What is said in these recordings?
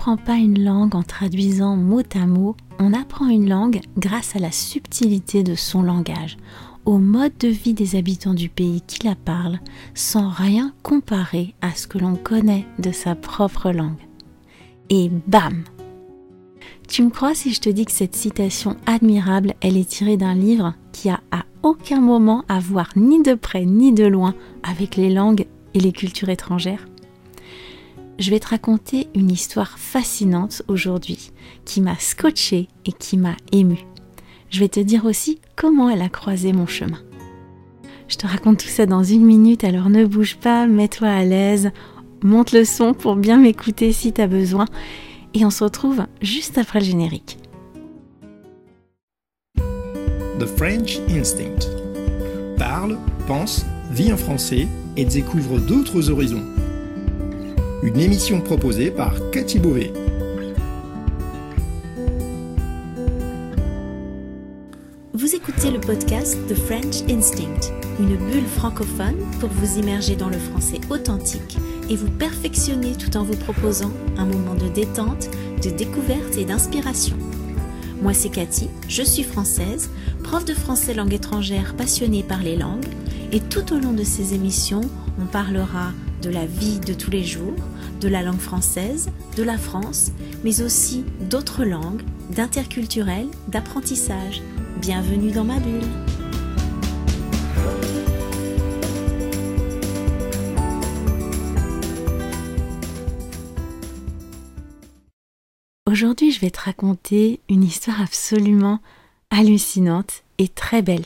n'apprend pas une langue en traduisant mot à mot, on apprend une langue grâce à la subtilité de son langage, au mode de vie des habitants du pays qui la parlent, sans rien comparer à ce que l'on connaît de sa propre langue. Et bam! Tu me crois si je te dis que cette citation admirable, elle est tirée d'un livre qui a à aucun moment à voir ni de près ni de loin avec les langues et les cultures étrangères? Je vais te raconter une histoire fascinante aujourd'hui qui m'a scotché et qui m'a ému. Je vais te dire aussi comment elle a croisé mon chemin. Je te raconte tout ça dans une minute, alors ne bouge pas, mets-toi à l'aise, monte le son pour bien m'écouter si tu as besoin, et on se retrouve juste après le générique. The French Instinct. Parle, pense, vit en français et découvre d'autres horizons une émission proposée par Cathy Beauvais. Vous écoutez le podcast The French Instinct, une bulle francophone pour vous immerger dans le français authentique et vous perfectionner tout en vous proposant un moment de détente, de découverte et d'inspiration. Moi c'est Cathy, je suis française, prof de français langue étrangère passionnée par les langues et tout au long de ces émissions, on parlera de la vie de tous les jours, de la langue française, de la France, mais aussi d'autres langues, d'interculturel, d'apprentissage. Bienvenue dans ma bulle. Aujourd'hui, je vais te raconter une histoire absolument hallucinante et très belle.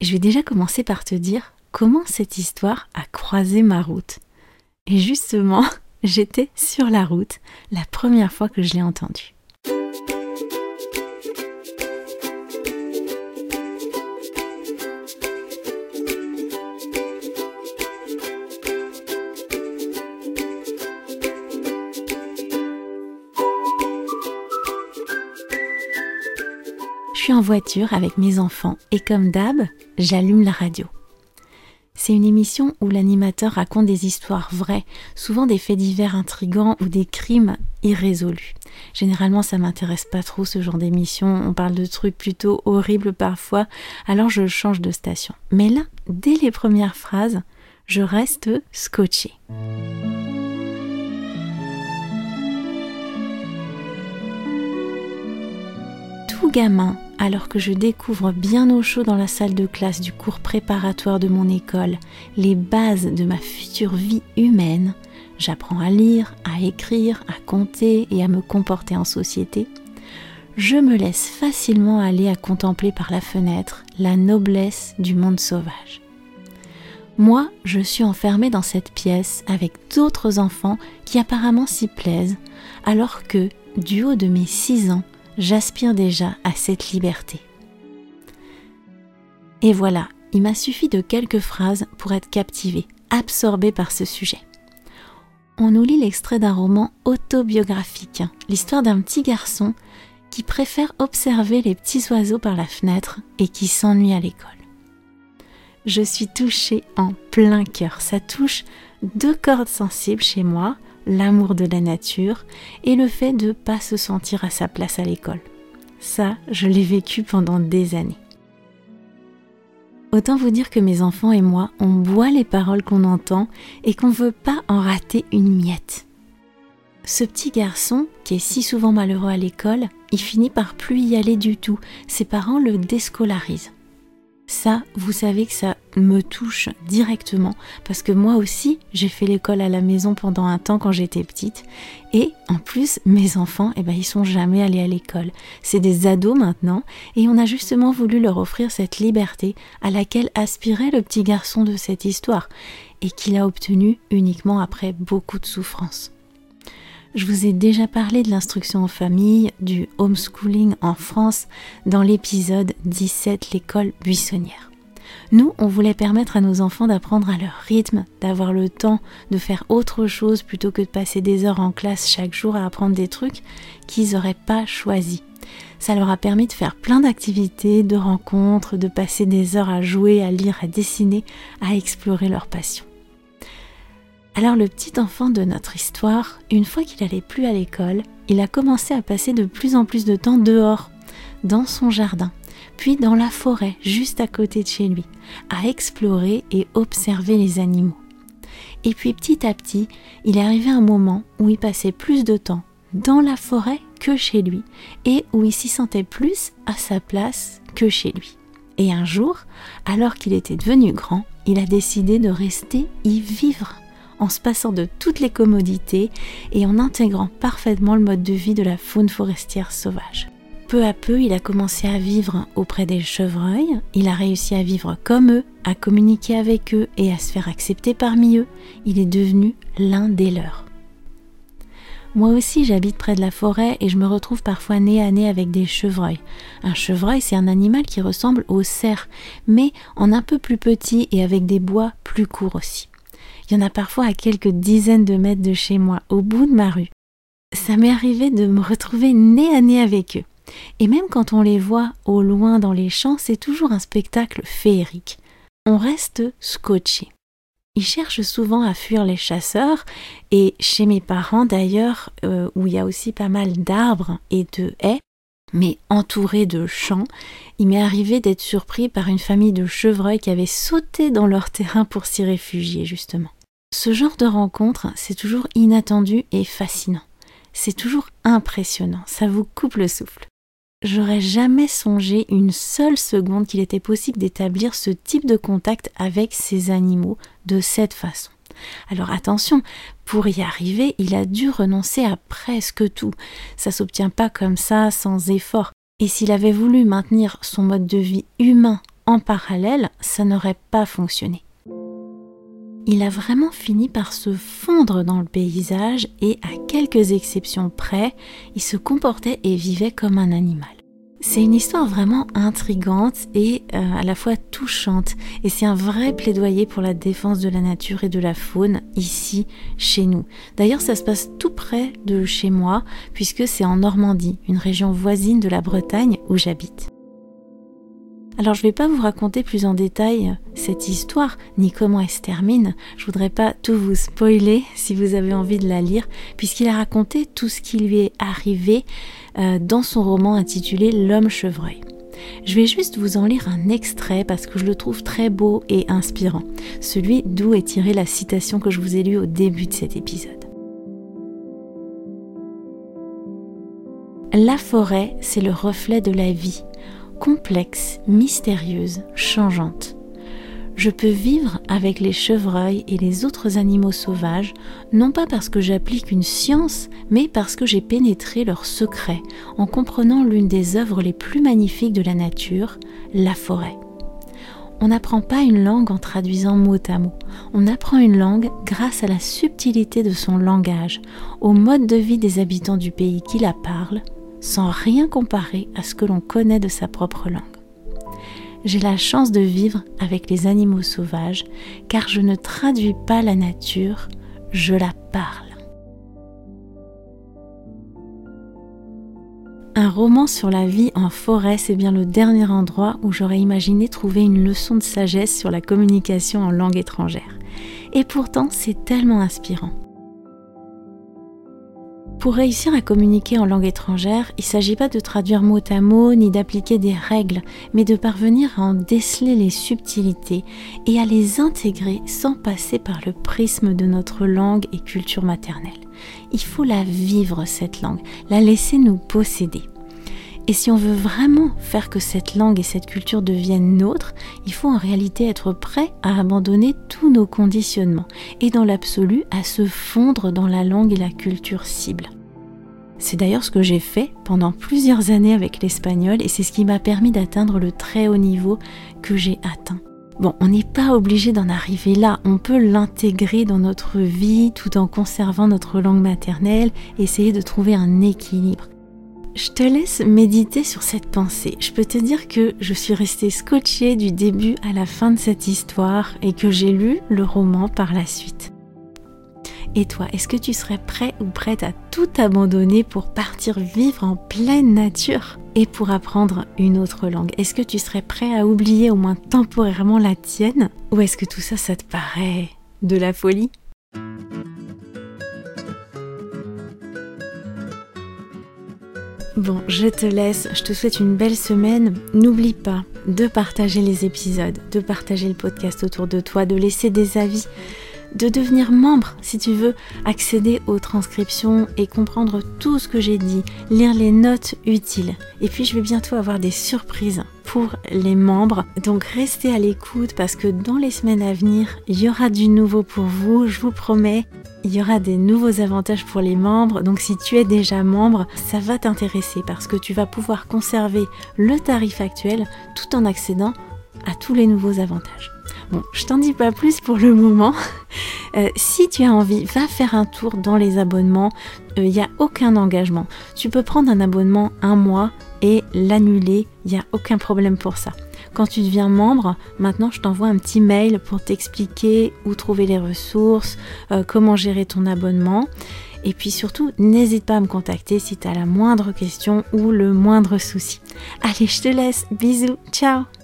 Je vais déjà commencer par te dire comment cette histoire a croisé ma route. Et justement, j'étais sur la route la première fois que je l'ai entendu. Je suis en voiture avec mes enfants et comme d'hab, j'allume la radio. C'est une émission où l'animateur raconte des histoires vraies, souvent des faits divers intrigants ou des crimes irrésolus. Généralement, ça m'intéresse pas trop ce genre d'émission, on parle de trucs plutôt horribles parfois, alors je change de station. Mais là, dès les premières phrases, je reste scotché. Tout gamin alors que je découvre bien au chaud dans la salle de classe du cours préparatoire de mon école les bases de ma future vie humaine, j'apprends à lire, à écrire, à compter et à me comporter en société, je me laisse facilement aller à contempler par la fenêtre la noblesse du monde sauvage. Moi, je suis enfermée dans cette pièce avec d'autres enfants qui apparemment s'y plaisent, alors que, du haut de mes six ans, j'aspire déjà à cette liberté. Et voilà, il m'a suffi de quelques phrases pour être captivé, absorbé par ce sujet. On nous lit l'extrait d'un roman autobiographique, l'histoire d'un petit garçon qui préfère observer les petits oiseaux par la fenêtre et qui s'ennuie à l'école. Je suis touchée en plein cœur, ça touche deux cordes sensibles chez moi, l'amour de la nature et le fait de ne pas se sentir à sa place à l'école. Ça, je l'ai vécu pendant des années. Autant vous dire que mes enfants et moi, on boit les paroles qu'on entend et qu'on ne veut pas en rater une miette. Ce petit garçon, qui est si souvent malheureux à l'école, il finit par plus y aller du tout. Ses parents le déscolarisent. Ça, vous savez que ça me touche directement parce que moi aussi, j'ai fait l'école à la maison pendant un temps quand j'étais petite et en plus, mes enfants, eh ben, ils sont jamais allés à l'école. C'est des ados maintenant et on a justement voulu leur offrir cette liberté à laquelle aspirait le petit garçon de cette histoire et qu'il a obtenu uniquement après beaucoup de souffrance. Je vous ai déjà parlé de l'instruction en famille, du homeschooling en France dans l'épisode 17, l'école buissonnière. Nous, on voulait permettre à nos enfants d'apprendre à leur rythme, d'avoir le temps de faire autre chose plutôt que de passer des heures en classe chaque jour à apprendre des trucs qu'ils n'auraient pas choisis. Ça leur a permis de faire plein d'activités, de rencontres, de passer des heures à jouer, à lire, à dessiner, à explorer leur passion. Alors le petit enfant de notre histoire, une fois qu'il allait plus à l'école, il a commencé à passer de plus en plus de temps dehors, dans son jardin, puis dans la forêt juste à côté de chez lui, à explorer et observer les animaux. Et puis petit à petit, il arrivé un moment où il passait plus de temps dans la forêt que chez lui et où il s'y sentait plus à sa place que chez lui. Et un jour, alors qu'il était devenu grand, il a décidé de rester y vivre en se passant de toutes les commodités et en intégrant parfaitement le mode de vie de la faune forestière sauvage. Peu à peu, il a commencé à vivre auprès des chevreuils, il a réussi à vivre comme eux, à communiquer avec eux et à se faire accepter parmi eux. Il est devenu l'un des leurs. Moi aussi, j'habite près de la forêt et je me retrouve parfois nez à nez avec des chevreuils. Un chevreuil, c'est un animal qui ressemble au cerf, mais en un peu plus petit et avec des bois plus courts aussi. Il y en a parfois à quelques dizaines de mètres de chez moi, au bout de ma rue. Ça m'est arrivé de me retrouver nez à nez avec eux. Et même quand on les voit au loin dans les champs, c'est toujours un spectacle féerique. On reste scotché. Ils cherchent souvent à fuir les chasseurs, et chez mes parents d'ailleurs, euh, où il y a aussi pas mal d'arbres et de haies, mais entourés de champs, il m'est arrivé d'être surpris par une famille de chevreuils qui avait sauté dans leur terrain pour s'y réfugier justement. Ce genre de rencontre, c'est toujours inattendu et fascinant. C'est toujours impressionnant, ça vous coupe le souffle. J'aurais jamais songé une seule seconde qu'il était possible d'établir ce type de contact avec ces animaux de cette façon. Alors attention, pour y arriver, il a dû renoncer à presque tout. Ça s'obtient pas comme ça, sans effort. Et s'il avait voulu maintenir son mode de vie humain en parallèle, ça n'aurait pas fonctionné il a vraiment fini par se fondre dans le paysage et, à quelques exceptions près, il se comportait et vivait comme un animal. C'est une histoire vraiment intrigante et euh, à la fois touchante et c'est un vrai plaidoyer pour la défense de la nature et de la faune ici chez nous. D'ailleurs ça se passe tout près de chez moi puisque c'est en Normandie, une région voisine de la Bretagne où j'habite. Alors je ne vais pas vous raconter plus en détail cette histoire, ni comment elle se termine. Je voudrais pas tout vous spoiler si vous avez envie de la lire, puisqu'il a raconté tout ce qui lui est arrivé euh, dans son roman intitulé L'homme chevreuil. Je vais juste vous en lire un extrait parce que je le trouve très beau et inspirant, celui d'où est tirée la citation que je vous ai lue au début de cet épisode. La forêt, c'est le reflet de la vie complexe, mystérieuse, changeante. Je peux vivre avec les chevreuils et les autres animaux sauvages, non pas parce que j'applique une science, mais parce que j'ai pénétré leurs secrets en comprenant l'une des œuvres les plus magnifiques de la nature, la forêt. On n'apprend pas une langue en traduisant mot à mot. On apprend une langue grâce à la subtilité de son langage, au mode de vie des habitants du pays qui la parlent, sans rien comparer à ce que l'on connaît de sa propre langue. J'ai la chance de vivre avec les animaux sauvages car je ne traduis pas la nature, je la parle. Un roman sur la vie en forêt, c'est bien le dernier endroit où j'aurais imaginé trouver une leçon de sagesse sur la communication en langue étrangère. Et pourtant, c'est tellement inspirant. Pour réussir à communiquer en langue étrangère, il ne s'agit pas de traduire mot à mot ni d'appliquer des règles, mais de parvenir à en déceler les subtilités et à les intégrer sans passer par le prisme de notre langue et culture maternelle. Il faut la vivre, cette langue, la laisser nous posséder. Et si on veut vraiment faire que cette langue et cette culture deviennent nôtres, il faut en réalité être prêt à abandonner tous nos conditionnements et dans l'absolu à se fondre dans la langue et la culture cible. C'est d'ailleurs ce que j'ai fait pendant plusieurs années avec l'espagnol et c'est ce qui m'a permis d'atteindre le très haut niveau que j'ai atteint. Bon, on n'est pas obligé d'en arriver là, on peut l'intégrer dans notre vie tout en conservant notre langue maternelle, essayer de trouver un équilibre. Je te laisse méditer sur cette pensée. Je peux te dire que je suis restée scotchée du début à la fin de cette histoire et que j'ai lu le roman par la suite. Et toi, est-ce que tu serais prêt ou prête à tout abandonner pour partir vivre en pleine nature et pour apprendre une autre langue? Est-ce que tu serais prêt à oublier au moins temporairement la tienne? Ou est-ce que tout ça, ça te paraît de la folie? Bon, je te laisse, je te souhaite une belle semaine. N'oublie pas de partager les épisodes, de partager le podcast autour de toi, de laisser des avis de devenir membre si tu veux accéder aux transcriptions et comprendre tout ce que j'ai dit, lire les notes utiles. Et puis je vais bientôt avoir des surprises pour les membres. Donc restez à l'écoute parce que dans les semaines à venir, il y aura du nouveau pour vous, je vous promets. Il y aura des nouveaux avantages pour les membres. Donc si tu es déjà membre, ça va t'intéresser parce que tu vas pouvoir conserver le tarif actuel tout en accédant à tous les nouveaux avantages. Bon, je t'en dis pas plus pour le moment. Euh, si tu as envie, va faire un tour dans les abonnements. Il euh, n'y a aucun engagement. Tu peux prendre un abonnement un mois et l'annuler. Il n'y a aucun problème pour ça. Quand tu deviens membre, maintenant je t'envoie un petit mail pour t'expliquer où trouver les ressources, euh, comment gérer ton abonnement. Et puis surtout, n'hésite pas à me contacter si tu as la moindre question ou le moindre souci. Allez, je te laisse. Bisous. Ciao